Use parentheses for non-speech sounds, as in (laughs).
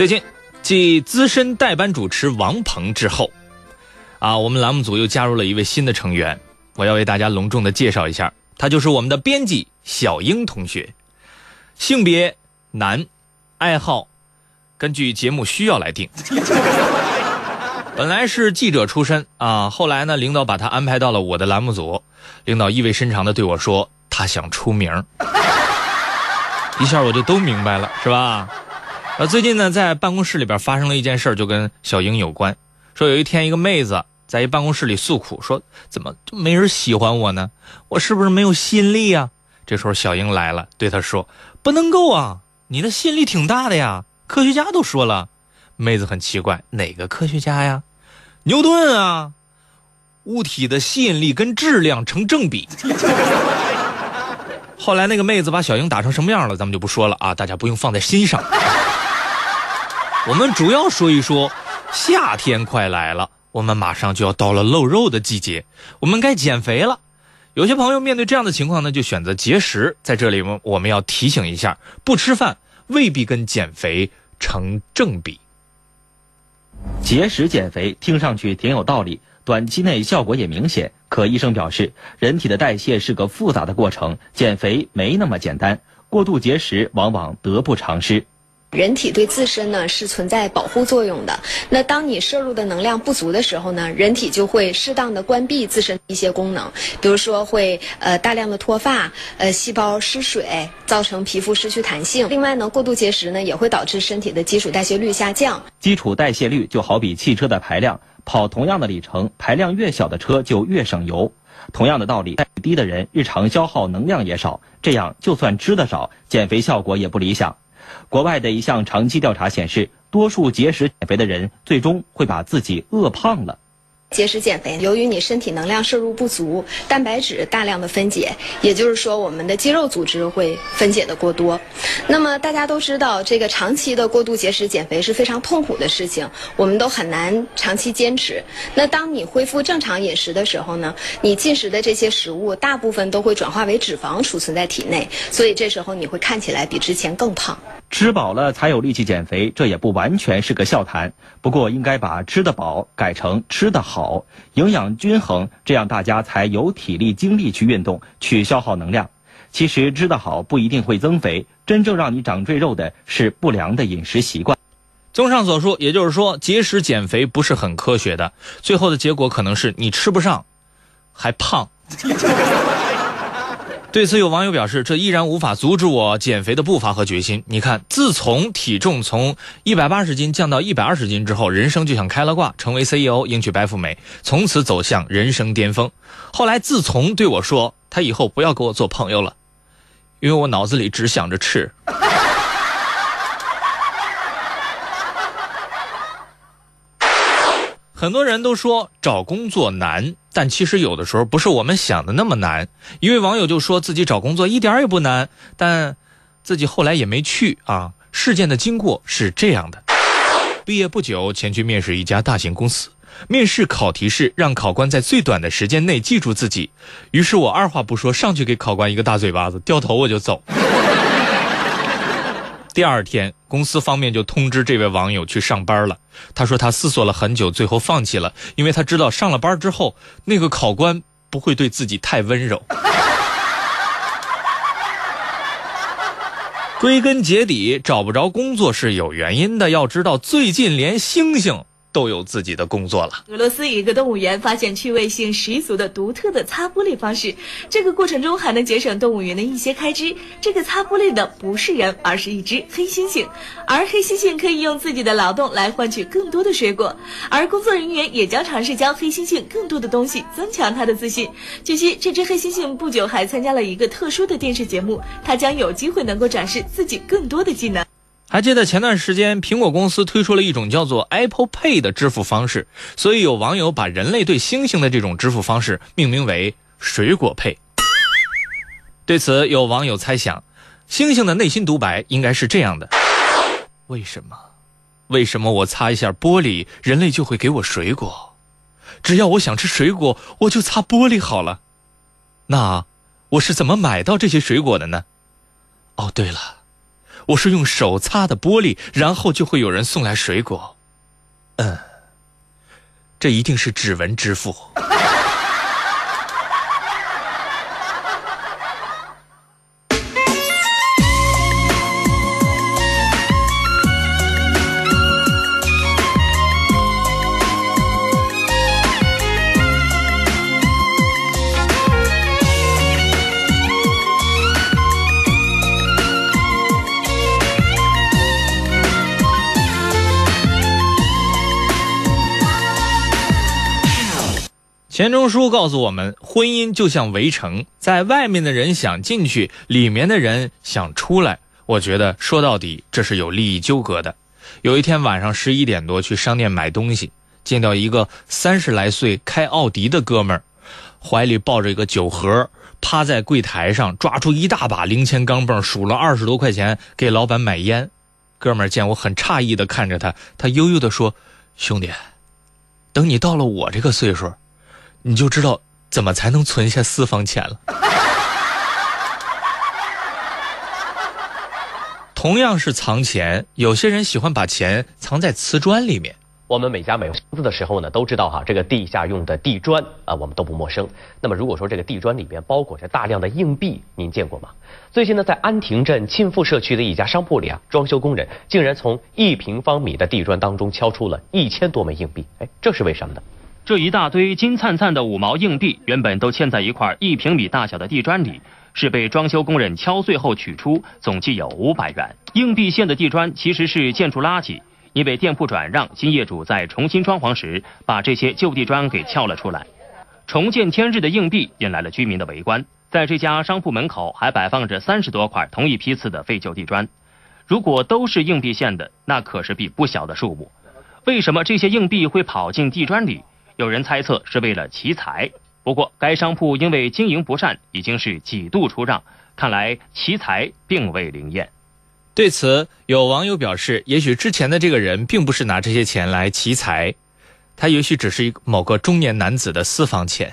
最近，继资深代班主持王鹏之后，啊，我们栏目组又加入了一位新的成员，我要为大家隆重的介绍一下，他就是我们的编辑小英同学，性别男，爱好根据节目需要来定。(laughs) 本来是记者出身啊，后来呢，领导把他安排到了我的栏目组，领导意味深长的对我说，他想出名 (laughs) 一下我就都明白了，是吧？呃，最近呢，在办公室里边发生了一件事就跟小英有关。说有一天，一个妹子在一办公室里诉苦，说怎么就没人喜欢我呢？我是不是没有吸引力啊？这时候小英来了，对她说：“不能够啊，你的吸引力挺大的呀，科学家都说了。”妹子很奇怪，哪个科学家呀？牛顿啊，物体的吸引力跟质量成正比。(laughs) 后来那个妹子把小英打成什么样了，咱们就不说了啊，大家不用放在心上。我们主要说一说，夏天快来了，我们马上就要到了露肉的季节，我们该减肥了。有些朋友面对这样的情况呢，就选择节食。在这里，我我们要提醒一下，不吃饭未必跟减肥成正比。节食减肥听上去挺有道理，短期内效果也明显。可医生表示，人体的代谢是个复杂的过程，减肥没那么简单，过度节食往往得不偿失。人体对自身呢是存在保护作用的。那当你摄入的能量不足的时候呢，人体就会适当的关闭自身一些功能，比如说会呃大量的脱发，呃细胞失水，造成皮肤失去弹性。另外呢，过度节食呢也会导致身体的基础代谢率下降。基础代谢率就好比汽车的排量，跑同样的里程，排量越小的车就越省油。同样的道理，低的人日常消耗能量也少，这样就算吃的少，减肥效果也不理想。国外的一项长期调查显示，多数节食减肥的人最终会把自己饿胖了。节食减肥，由于你身体能量摄入不足，蛋白质大量的分解，也就是说，我们的肌肉组织会分解的过多。那么大家都知道，这个长期的过度节食减肥是非常痛苦的事情，我们都很难长期坚持。那当你恢复正常饮食的时候呢，你进食的这些食物大部分都会转化为脂肪储存在体内，所以这时候你会看起来比之前更胖。吃饱了才有力气减肥，这也不完全是个笑谈。不过应该把吃得饱改成吃得好，营养均衡，这样大家才有体力精力去运动，去消耗能量。其实吃得好不一定会增肥，真正让你长赘肉的是不良的饮食习惯。综上所述，也就是说，节食减肥不是很科学的，最后的结果可能是你吃不上，还胖。对此，有网友表示，这依然无法阻止我减肥的步伐和决心。你看，自从体重从一百八十斤降到一百二十斤之后，人生就像开了挂，成为 CEO，迎娶白富美，从此走向人生巅峰。后来，自从对我说他以后不要跟我做朋友了，因为我脑子里只想着吃。(laughs) 很多人都说找工作难，但其实有的时候不是我们想的那么难。一位网友就说自己找工作一点也不难，但自己后来也没去啊。事件的经过是这样的：毕业不久，前去面试一家大型公司，面试考题是让考官在最短的时间内记住自己。于是我二话不说上去给考官一个大嘴巴子，掉头我就走。第二天，公司方面就通知这位网友去上班了。他说他思索了很久，最后放弃了，因为他知道上了班之后，那个考官不会对自己太温柔。归根结底，找不着工作是有原因的。要知道，最近连星星。都有自己的工作了。俄罗斯一个动物园发现趣味性十足的独特的擦玻璃方式，这个过程中还能节省动物园的一些开支。这个擦玻璃的不是人，而是一只黑猩猩，而黑猩猩可以用自己的劳动来换取更多的水果，而工作人员也将尝试教黑猩猩更多的东西，增强它的自信。据悉，这只黑猩猩不久还参加了一个特殊的电视节目，它将有机会能够展示自己更多的技能。还记得前段时间，苹果公司推出了一种叫做 Apple Pay 的支付方式，所以有网友把人类对猩猩的这种支付方式命名为“水果配”。对此，有网友猜想，猩猩的内心独白应该是这样的：为什么？为什么我擦一下玻璃，人类就会给我水果？只要我想吃水果，我就擦玻璃好了。那我是怎么买到这些水果的呢？哦，对了。我是用手擦的玻璃，然后就会有人送来水果。嗯，这一定是指纹支付。钱钟书告诉我们，婚姻就像围城，在外面的人想进去，里面的人想出来。我觉得说到底，这是有利益纠葛的。有一天晚上十一点多去商店买东西，见到一个三十来岁开奥迪的哥们儿，怀里抱着一个酒盒，趴在柜台上抓出一大把零钱钢镚，数了二十多块钱给老板买烟。哥们儿见我很诧异的看着他，他悠悠的说：“兄弟，等你到了我这个岁数。”你就知道怎么才能存下私房钱了。同样是藏钱，有些人喜欢把钱藏在瓷砖里面。我们每家每户房子的时候呢，都知道哈，这个地下用的地砖啊，我们都不陌生。那么如果说这个地砖里边包裹着大量的硬币，您见过吗？最近呢，在安亭镇沁富社区的一家商铺里啊，装修工人竟然从一平方米的地砖当中敲出了一千多枚硬币。哎，这是为什么呢？这一大堆金灿灿的五毛硬币，原本都嵌在一块一平米大小的地砖里，是被装修工人敲碎后取出，总计有五百元。硬币嵌的地砖其实是建筑垃圾，因为店铺转让，新业主在重新装潢时把这些旧地砖给撬了出来。重见天日的硬币引来了居民的围观，在这家商铺门口还摆放着三十多块同一批次的废旧地砖，如果都是硬币嵌的，那可是笔不小的数目。为什么这些硬币会跑进地砖里？有人猜测是为了奇财，不过该商铺因为经营不善，已经是几度出让，看来奇才并未灵验。对此，有网友表示，也许之前的这个人并不是拿这些钱来奇财，他也许只是一某个中年男子的私房钱。